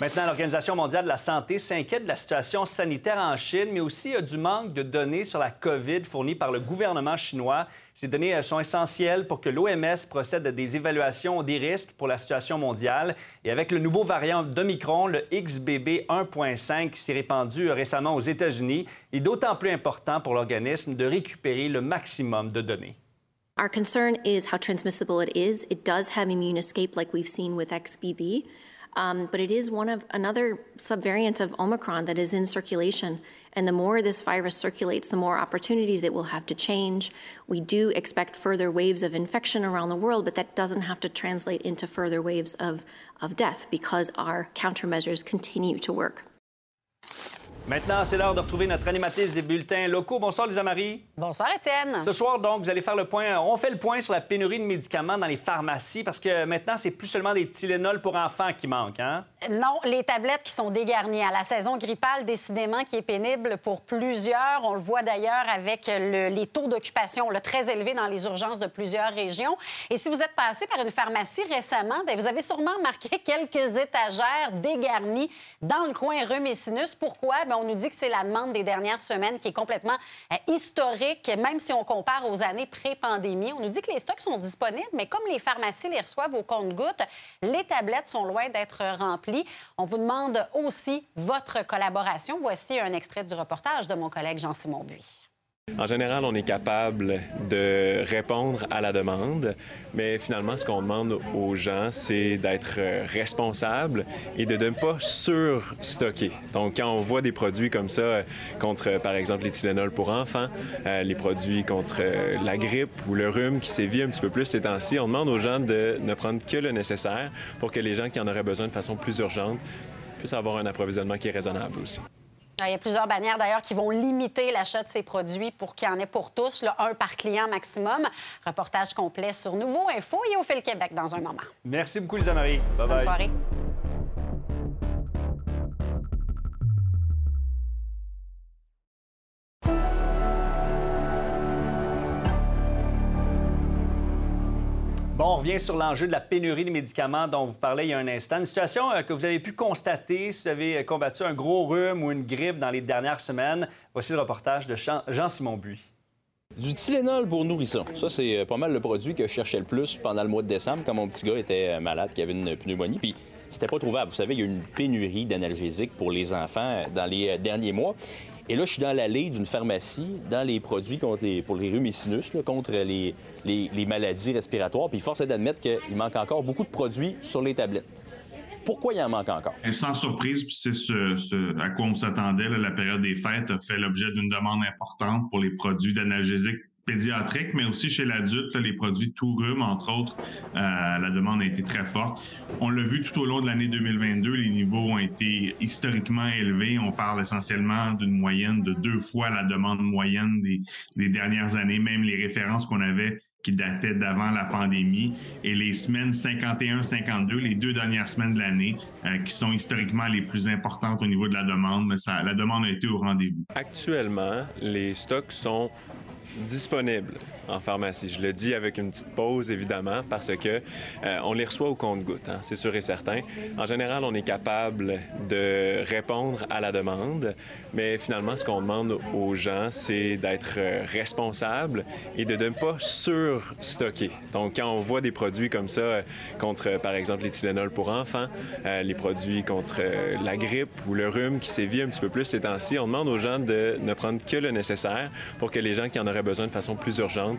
Maintenant, l'Organisation mondiale de la santé s'inquiète de la situation sanitaire en Chine, mais aussi du manque de données sur la COVID fournies par le gouvernement chinois. Ces données sont essentielles pour que l'OMS procède à des évaluations des risques pour la situation mondiale. Et avec le nouveau variant d'Omicron, le XBB 1.5 qui s'est répandu récemment aux États-Unis, il est d'autant plus important pour l'organisme de récupérer le maximum de données. Our concern is how transmissible it is. It does have immune escape like we've seen with XBB. Um, but it is one of another subvariant of Omicron that is in circulation. And the more this virus circulates, the more opportunities it will have to change. We do expect further waves of infection around the world, but that doesn't have to translate into further waves of, of death because our countermeasures continue to work. Maintenant, c'est l'heure de retrouver notre animatrice des bulletins locaux. Bonsoir, Lisa Marie. Bonsoir, Étienne. Ce soir, donc, vous allez faire le point. On fait le point sur la pénurie de médicaments dans les pharmacies parce que maintenant, c'est plus seulement des Tylenol pour enfants qui manquent, hein? Non, les tablettes qui sont dégarnies à la saison grippale, décidément, qui est pénible pour plusieurs. On le voit d'ailleurs avec les taux d'occupation très élevés dans les urgences de plusieurs régions. Et si vous êtes passé par une pharmacie récemment, bien, vous avez sûrement remarqué quelques étagères dégarnies dans le coin Remécinus. Pourquoi? Bien, on nous dit que c'est la demande des dernières semaines qui est complètement euh, historique, même si on compare aux années pré-pandémie. On nous dit que les stocks sont disponibles, mais comme les pharmacies les reçoivent au compte-gouttes, les tablettes sont loin d'être remplies. On vous demande aussi votre collaboration. Voici un extrait du reportage de mon collègue Jean-Simon Buis. En général, on est capable de répondre à la demande, mais finalement, ce qu'on demande aux gens, c'est d'être responsable et de ne pas surstocker. Donc, quand on voit des produits comme ça contre, par exemple, les Tylenol pour enfants, euh, les produits contre euh, la grippe ou le rhume qui sévit un petit peu plus ces temps-ci, on demande aux gens de ne prendre que le nécessaire pour que les gens qui en auraient besoin de façon plus urgente puissent avoir un approvisionnement qui est raisonnable aussi. Il y a plusieurs bannières d'ailleurs qui vont limiter l'achat de ces produits pour qu'il y en ait pour tous, un par client maximum. Reportage complet sur Nouveau Info et au Fil Québec dans un moment. Merci beaucoup, Lisa Marie. Bye Bonne soirée. On revient sur l'enjeu de la pénurie de médicaments dont vous parlez il y a un instant. Une situation euh, que vous avez pu constater si vous avez euh, combattu un gros rhume ou une grippe dans les dernières semaines. Voici le reportage de Jean-Simon Buis. Du Tylenol pour nourrissons. Ça, c'est euh, pas mal le produit que je cherchais le plus pendant le mois de décembre quand mon petit gars était malade, qui avait une pneumonie. Puis c'était pas trouvable. Vous savez, il y a une pénurie d'analgésiques pour les enfants dans les derniers mois. Et là, je suis dans l'allée d'une pharmacie, dans les produits contre les, pour les rhumes contre les, les, maladies respiratoires. Puis force est d'admettre qu'il manque encore beaucoup de produits sur les tablettes. Pourquoi il en manque encore? Sans surprise, puis c'est ce, à quoi on s'attendait, la période des fêtes a fait l'objet d'une demande importante pour les produits d'analgésiques pédiatrique, mais aussi chez l'adulte, les produits tout rhume, entre autres, euh, la demande a été très forte. On l'a vu tout au long de l'année 2022, les niveaux ont été historiquement élevés. On parle essentiellement d'une moyenne de deux fois la demande moyenne des, des dernières années, même les références qu'on avait qui dataient d'avant la pandémie, et les semaines 51-52, les deux dernières semaines de l'année, euh, qui sont historiquement les plus importantes au niveau de la demande, mais ça, la demande a été au rendez-vous. Actuellement, les stocks sont disponibles en pharmacie. Je le dis avec une petite pause, évidemment, parce que euh, on les reçoit au compte-goutte, hein, c'est sûr et certain. En général, on est capable de répondre à la demande, mais finalement, ce qu'on demande aux gens, c'est d'être euh, responsable et de ne pas surstocker. Donc, quand on voit des produits comme ça euh, contre, par exemple, les Tylenol pour enfants, les produits contre la grippe ou le rhume qui sévit un petit peu plus ces temps-ci, on demande aux gens de ne prendre que le nécessaire pour que les gens qui en auraient besoin de façon plus urgente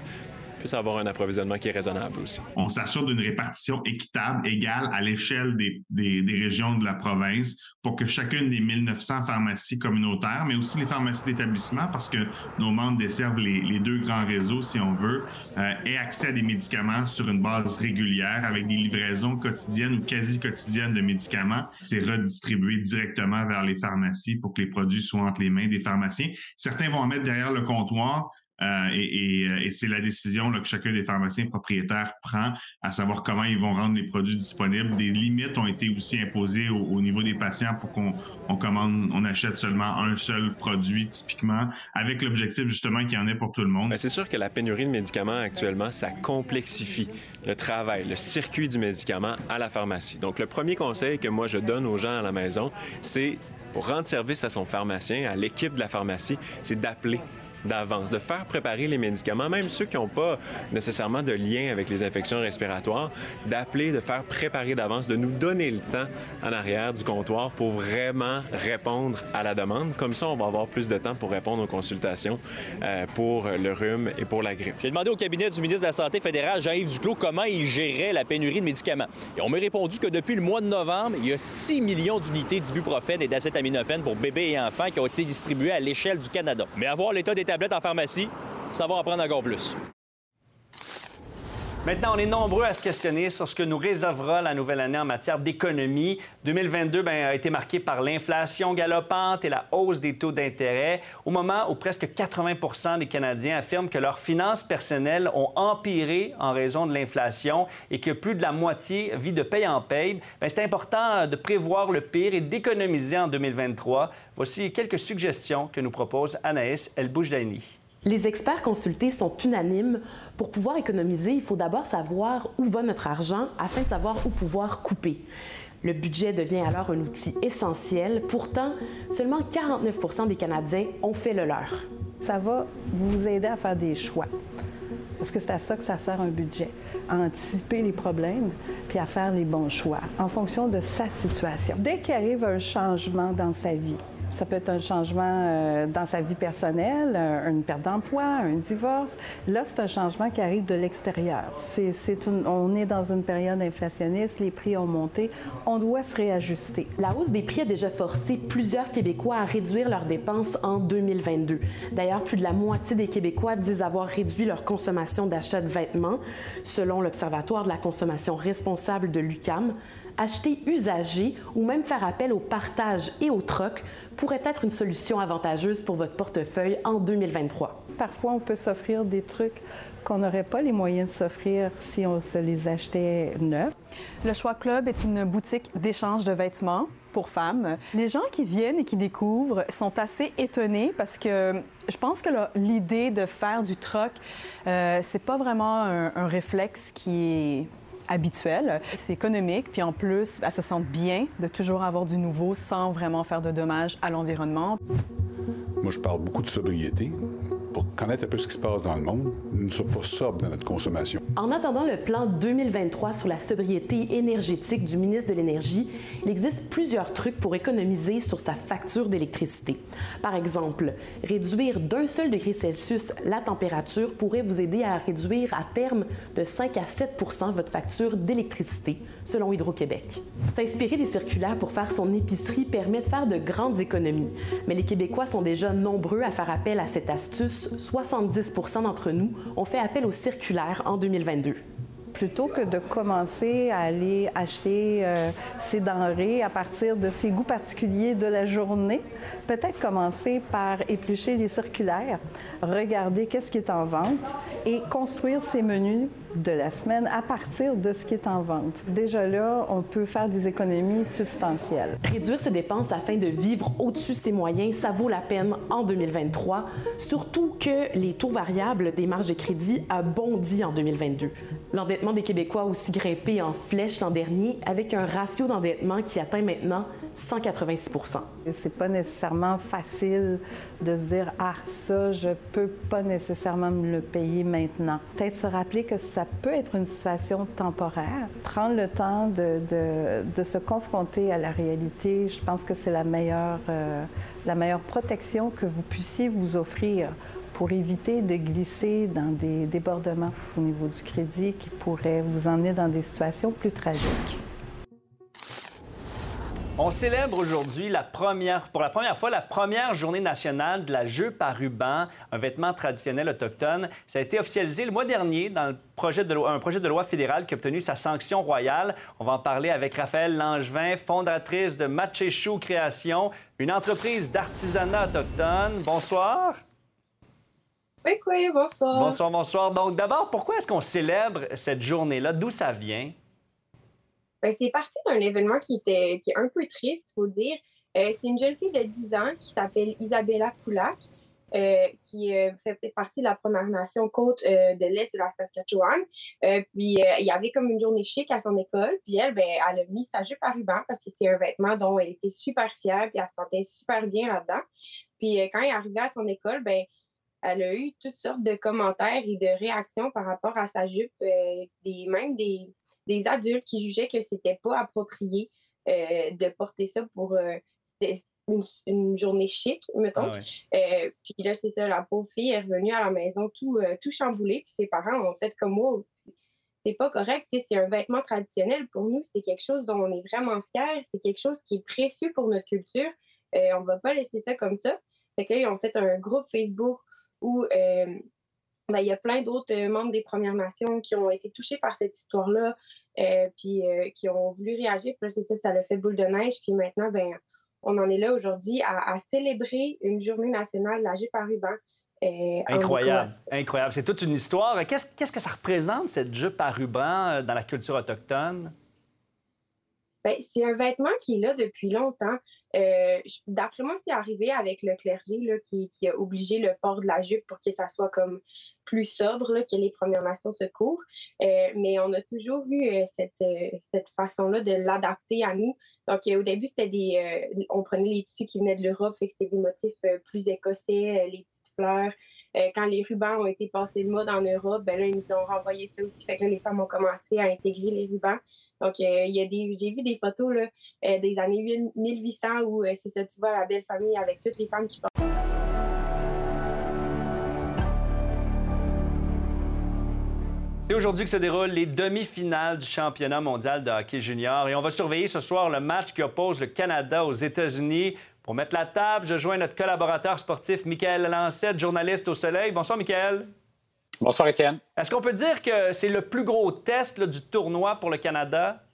puissent avoir un approvisionnement qui est raisonnable aussi. On s'assure d'une répartition équitable, égale à l'échelle des, des, régions de la province pour que chacune des 1900 pharmacies communautaires, mais aussi les pharmacies d'établissement, parce que nos membres desservent les, les deux grands réseaux, si on veut, euh, aient accès à des médicaments sur une base régulière avec des livraisons quotidiennes ou quasi quotidiennes de médicaments. C'est redistribué directement vers les pharmacies pour que les produits soient entre les mains des pharmaciens. Certains vont en mettre derrière le comptoir, euh, euh, et, c'est la décision que chacun des pharmaciens propriétaires prend, à savoir comment ils vont rendre les produits disponibles. Des limites ont été aussi imposées au, niveau des patients pour qu'on on commande, on achète seulement un seul produit typiquement, avec l'objectif justement qu'il y en ait pour tout le monde. C'est sûr que la pénurie de médicaments actuellement, ça complexifie le travail, le circuit du médicament à la pharmacie. Donc le premier conseil que moi je donne aux gens à la maison, c'est pour rendre service à son pharmacien, à l'équipe de la pharmacie, c'est d'appeler d'avance, de faire préparer les médicaments, même ceux qui n'ont pas nécessairement de lien avec les infections respiratoires, d'appeler, de faire préparer d'avance, de nous donner le temps en arrière du comptoir pour vraiment répondre à la demande. Comme ça, on va avoir plus de temps pour répondre aux consultations euh, pour le rhume et pour la grippe. J'ai demandé au cabinet du ministre de la Santé fédéral, Jean-Yves Duclos, comment il gérait la pénurie de médicaments. Et on m'a répondu que depuis le mois de novembre, il y a 6 millions d'unités d'ibuprofène et d'acétaminophène pour bébés et enfants qui ont été distribuées à l'échelle du Canada. Mais avoir l'état d'état en pharmacie, ça va en prendre encore plus. Maintenant, on est nombreux à se questionner sur ce que nous réservera la nouvelle année en matière d'économie. 2022 ben, a été marqué par l'inflation galopante et la hausse des taux d'intérêt, au moment où presque 80% des Canadiens affirment que leurs finances personnelles ont empiré en raison de l'inflation et que plus de la moitié vit de paye en paye. Ben, c'est important de prévoir le pire et d'économiser en 2023. Voici quelques suggestions que nous propose Anaïs El Boujdaini. Les experts consultés sont unanimes. Pour pouvoir économiser, il faut d'abord savoir où va notre argent afin de savoir où pouvoir couper. Le budget devient alors un outil essentiel. Pourtant, seulement 49 des Canadiens ont fait le leur. Ça va vous aider à faire des choix. Parce que c'est à ça que ça sert un budget, à anticiper les problèmes puis à faire les bons choix en fonction de sa situation. Dès qu'il arrive un changement dans sa vie, ça peut être un changement euh, dans sa vie personnelle, euh, une perte d'emploi, un divorce. Là, c'est un changement qui arrive de l'extérieur. On est dans une période inflationniste, les prix ont monté, on doit se réajuster. La hausse des prix a déjà forcé plusieurs Québécois à réduire leurs dépenses en 2022. D'ailleurs, plus de la moitié des Québécois disent avoir réduit leur consommation d'achat de vêtements, selon l'Observatoire de la consommation responsable de l'UCAM acheter usagé ou même faire appel au partage et au troc pourrait être une solution avantageuse pour votre portefeuille en 2023. Parfois, on peut s'offrir des trucs qu'on n'aurait pas les moyens de s'offrir si on se les achetait neufs. Le Choix Club est une boutique d'échange de vêtements pour femmes. Les gens qui viennent et qui découvrent sont assez étonnés parce que je pense que l'idée de faire du troc, euh, c'est pas vraiment un, un réflexe qui est habituel. C'est économique, puis en plus, elle se sent bien de toujours avoir du nouveau sans vraiment faire de dommages à l'environnement. Moi, je parle beaucoup de sobriété pour connaître un peu ce qui se passe dans le monde. Nous ne sommes pas sobres dans notre consommation. En attendant le plan 2023 sur la sobriété énergétique du ministre de l'Énergie, il existe plusieurs trucs pour économiser sur sa facture d'électricité. Par exemple, réduire d'un seul degré Celsius la température pourrait vous aider à réduire à terme de 5 à 7% votre facture d'électricité, selon Hydro-Québec. S'inspirer des circulaires pour faire son épicerie permet de faire de grandes économies, mais les Québécois sont déjà nombreux à faire appel à cette astuce 70% d'entre nous ont fait appel aux circulaires en 2022 plutôt que de commencer à aller acheter euh, ces denrées à partir de ses goûts particuliers de la journée, peut-être commencer par éplucher les circulaires, regarder qu'est-ce qui est en vente et construire ses menus de la semaine à partir de ce qui est en vente. Déjà là, on peut faire des économies substantielles. Réduire ses dépenses afin de vivre au-dessus de ses moyens, ça vaut la peine en 2023, surtout que les taux variables des marges de crédit a bondi en 2022. L'endettement des Québécois a aussi grimpé en flèche l'an dernier avec un ratio d'endettement qui atteint maintenant 186% C'est pas nécessairement facile de se dire ah ça je peux pas nécessairement me le payer maintenant. Peut-être se rappeler que ça peut être une situation temporaire. Prendre le temps de, de, se confronter à la réalité, je pense que c'est la meilleure euh, la meilleure protection que vous puissiez vous offrir pour éviter de glisser dans des débordements au niveau du crédit qui pourraient vous emmener dans des situations plus tragiques. On célèbre aujourd'hui la première, pour la première fois la première journée nationale de la jupe à ruban, un vêtement traditionnel autochtone. Ça a été officialisé le mois dernier dans le projet de loi, un projet de loi fédéral qui a obtenu sa sanction royale. On va en parler avec Raphaël Langevin, fondatrice de Matchechou Création, une entreprise d'artisanat autochtone. Bonsoir. Oui, oui, bonsoir. Bonsoir, bonsoir. Donc d'abord, pourquoi est-ce qu'on célèbre cette journée-là? D'où ça vient? Ben, c'est parti d'un événement qui était qui est un peu triste, il faut dire. Euh, c'est une jeune fille de 10 ans qui s'appelle Isabella Poulac, euh, qui euh, fait partie de la Première Nation côte de l'Est de la Saskatchewan. puis il y avait comme une journée chic à son école. Puis elle, ben, elle a mis sa jupe à ruban parce que c'est un vêtement dont elle était super fière, puis elle se sentait super bien là-dedans. Puis quand elle est arrivée à son école, ben, elle a eu toutes sortes de commentaires et de réactions par rapport à sa jupe, des, même des, des adultes qui jugeaient que c'était pas approprié euh, de porter ça pour euh, une, journée chic, mettons. Ah euh, puis là, c'est ça, la pauvre fille est revenue à la maison tout, tout chamboulée, puis ses parents ont fait comme moi. C'est pas correct, c'est un vêtement traditionnel. Pour nous, c'est quelque chose dont on est vraiment fiers, c'est quelque chose qui est précieux pour notre culture. on va pas laisser ça comme ça. Fait que là, ils ont fait un groupe Facebook où ben, il y a plein d'autres euh, membres des Premières Nations qui ont été touchés par cette histoire-là, euh, puis euh, qui ont voulu réagir. Puis là, c'est ça, ça l'a fait boule de neige. Puis maintenant, ben, on en est là aujourd'hui à, célébrer une journée nationale de la jupe à ruban. incroyable, incroyable. C'est toute une histoire. Qu'est-ce que ça représente, cette jupe à ruban, dans la culture autochtone? Ben, c'est un vêtement qui est là depuis longtemps. Euh, d'après moi, c'est arrivé avec le clergé qui, a obligé le port de la jupe pour que ça soit comme plus sobre, que les Premières Nations se couvrent. Euh, mais on a toujours vu euh, cette, façon-là de l'adapter à nous. Donc, au début, c'était on prenait les tissus qui venaient de l'Europe, c'était des motifs plus écossais, les petites fleurs. quand les rubans ont été passés de mode en Europe, ben ils nous ont renvoyé ça aussi. Fait les femmes ont commencé à intégrer les rubans. Donc, euh, il y a des, j'ai vu des photos là, euh, des années 1800 où euh, c'est tu vois la belle famille avec toutes les femmes qui portent. C'est aujourd'hui que se déroulent les demi-finales du championnat mondial de hockey junior et on va surveiller ce soir le match qui oppose le Canada aux États-Unis. Pour mettre la table, je joins notre collaborateur sportif Michael Lancette, journaliste au Soleil. Bonsoir, Michael. Bonsoir, Étienne. Est-ce qu'on peut dire que c'est le plus gros test du tournoi pour le Canada?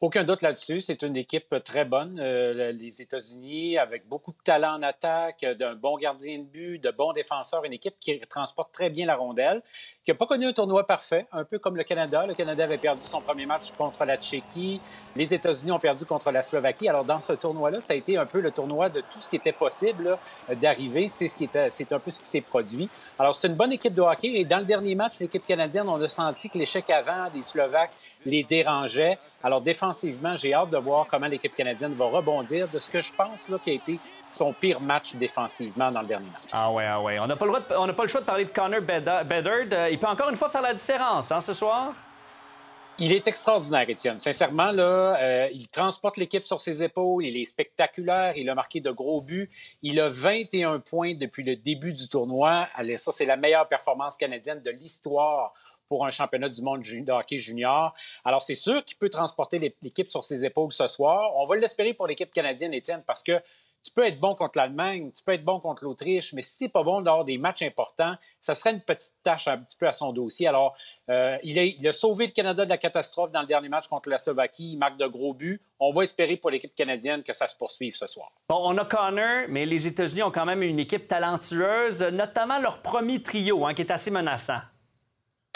Aucun doute là-dessus. C'est une équipe très bonne, euh, les États-Unis, avec beaucoup de talent en attaque, d'un bon gardien de but, de bons défenseurs, une équipe qui transporte très bien la rondelle, qui n'a pas connu un tournoi parfait, un peu comme le Canada. Le Canada avait perdu son premier match contre la Tchéquie. Les États-Unis ont perdu contre la Slovaquie. Alors, dans ce tournoi-là, ça a été un peu le tournoi de tout ce qui était possible d'arriver. C'est ce qui était, c'est un peu ce qui s'est produit. Alors, c'est une bonne équipe de hockey. Et dans le dernier match, l'équipe canadienne, on a senti que l'échec avant des Slovaques les dérangeait. Alors, défensivement, j'ai hâte de voir comment l'équipe canadienne va rebondir de ce que je pense là, qui a été son pire match défensivement dans le dernier match. Ah ouais, ah ouais. On n'a pas, pas, le choix de parler de Connor Bedard. Euh, il peut encore une fois faire la différence hein, ce soir? Il est extraordinaire, Étienne. Sincèrement, là, euh, il transporte l'équipe sur ses épaules. Il est spectaculaire. Il a marqué de gros buts. Il a 21 points depuis le début du tournoi. Allez, ça, c'est la meilleure performance canadienne de l'histoire pour un championnat du monde de hockey junior. Alors, c'est sûr qu'il peut transporter l'équipe sur ses épaules ce soir. On va l'espérer pour l'équipe canadienne, Étienne, parce que tu peux être bon contre l'Allemagne, tu peux être bon contre l'Autriche, mais si tu pas bon d'avoir des matchs importants, ça serait une petite tâche un petit peu à son dossier. Alors, euh, il, a, sauvé le Canada de la catastrophe dans le dernier match contre la Slovaquie. Il marque de gros buts. On va espérer pour l'équipe canadienne que ça se poursuive ce soir. Bon, on a Connor, mais les États-Unis ont quand même une équipe talentueuse, notamment leur premier trio, hein, qui est assez menaçant.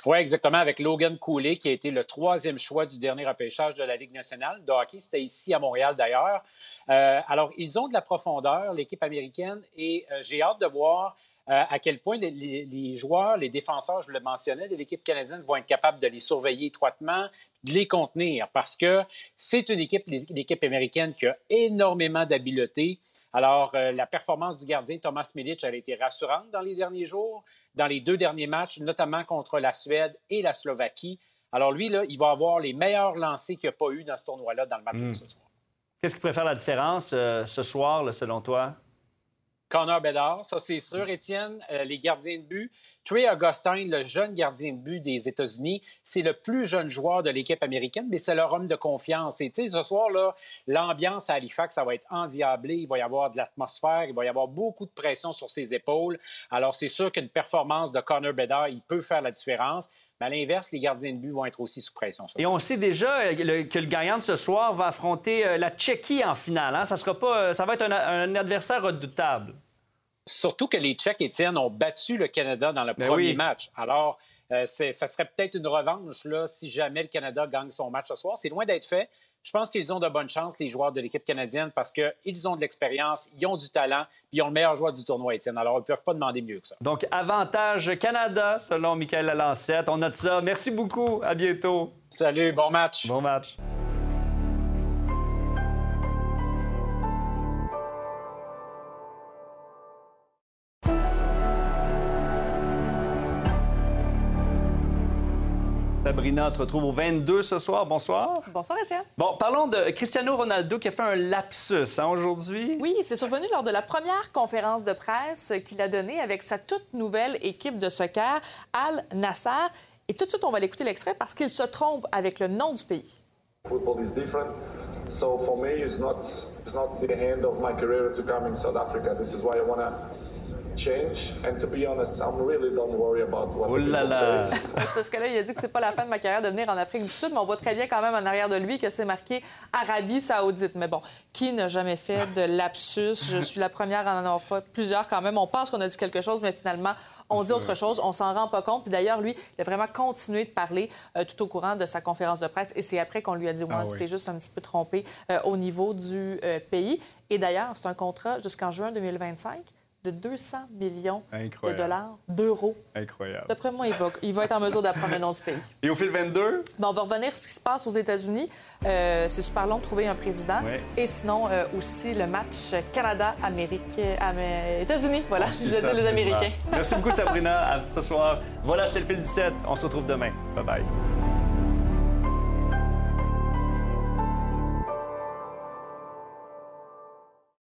Oui, exactement, avec Logan Cooley, qui a été le troisième choix du dernier repêchage de la Ligue nationale de hockey. C'était ici à Montréal, d'ailleurs. Euh, alors, ils ont de la profondeur, l'équipe américaine, et euh, j'ai hâte de voir euh, à quel point les, les, joueurs, les défenseurs, je le mentionnais, de l'équipe canadienne vont être capables de les surveiller étroitement, de les contenir, parce que c'est une équipe, l'équipe américaine, qui a énormément d'habileté. Alors, euh, la performance du gardien Thomas Milic, elle a été rassurante dans les derniers jours, dans les deux derniers matchs, notamment contre la Suède et la Slovaquie. Alors, lui, là, il va avoir les meilleurs lancers qu'il n'y a pas eu dans ce tournoi-là dans le match de hmm. ce soir. Qu'est-ce qui pourrait faire la différence euh, ce soir, selon toi? Connor Bedard, ça c'est sûr, Étienne. Euh, les gardiens de but. Trey Augustine, le jeune gardien de but des États-Unis, c'est le plus jeune joueur de l'équipe américaine, mais c'est leur homme de confiance. Et tu sais, ce soir-là, l'ambiance à Halifax, ça va être endiablé. Il va y avoir de l'atmosphère, il va y avoir beaucoup de pression sur ses épaules. Alors, c'est sûr qu'une performance de Connor Bedard, il peut faire la différence. Mais à l'inverse, les gardiens de but vont être aussi sous pression. Et on sait déjà que le gagnant de ce soir va affronter euh, la Tchéquie en finale. Hein? Ça, sera pas, euh, ça va être un, adversaire redoutable. Surtout que les Tchèques, Étienne, ont battu le Canada dans le ben premier match. Alors, euh, ça serait peut-être une revanche là, si jamais le Canada gagne son match ce soir. C'est loin d'être fait. Je pense qu'ils ont de bonnes chances, les joueurs de l'équipe canadienne, parce qu'ils ont de l'expérience, ils ont du talent, puis ils ont le meilleur joueur du tournoi, Étienne. Alors, ils ne peuvent pas demander mieux que ça. Donc, avantage Canada, selon Michael Lalancette. On note ça. Merci beaucoup. À bientôt. Salut. Bon match. Bon match. Sabrina te retrouve au 22 ce soir. Bonsoir. Bonsoir, Étienne. Bon, parlons de Cristiano Ronaldo qui a fait un lapsus hein, aujourd'hui. Oui, c'est survenu lors de la première conférence de presse qu'il a donnée avec sa toute nouvelle équipe de soccer, Al Nasser. Et tout de suite, on va l'écouter l'extrait parce qu'il se trompe avec le nom du pays. Football is different. So for me, it's not, it's not the end of my career to come in South Africa. This is why I want to change. And to be honest, I'm really don't worry about what oh là là. Parce que là, il a dit que c'est pas la fin de ma carrière de venir en Afrique du Sud, mais on voit très bien quand même en arrière de lui que c'est marqué Arabie Saoudite. Mais bon, qui n'a jamais fait de lapsus? Je suis la première à en avoir fait plusieurs quand même. On pense qu'on a dit quelque chose, mais finalement, on dit autre chose, on s'en rend pas compte. Puis d'ailleurs, lui, il a vraiment continué de parler euh, tout au courant de sa conférence de presse. Et c'est après qu'on lui a dit, ouais, ah, tu t'es juste un petit peu trompé euh, au niveau du euh, pays. Et d'ailleurs, c'est un contrat jusqu'en juin 2025 de 200 millions de dollars, d'euros. Incroyable. D'après moi, il va, il va, être en mesure d'apprendre le nom du pays. Et au fil 22? Bon, on va revenir sur ce qui se passe aux États-Unis. Euh, c'est super long de trouver un président. Et sinon, euh, aussi le match Canada-Amérique... États-Unis, voilà, je disais les Américains. Merci beaucoup, Sabrina. À ce soir. Voilà, c'est le fil 17. On se retrouve demain. Bye-bye.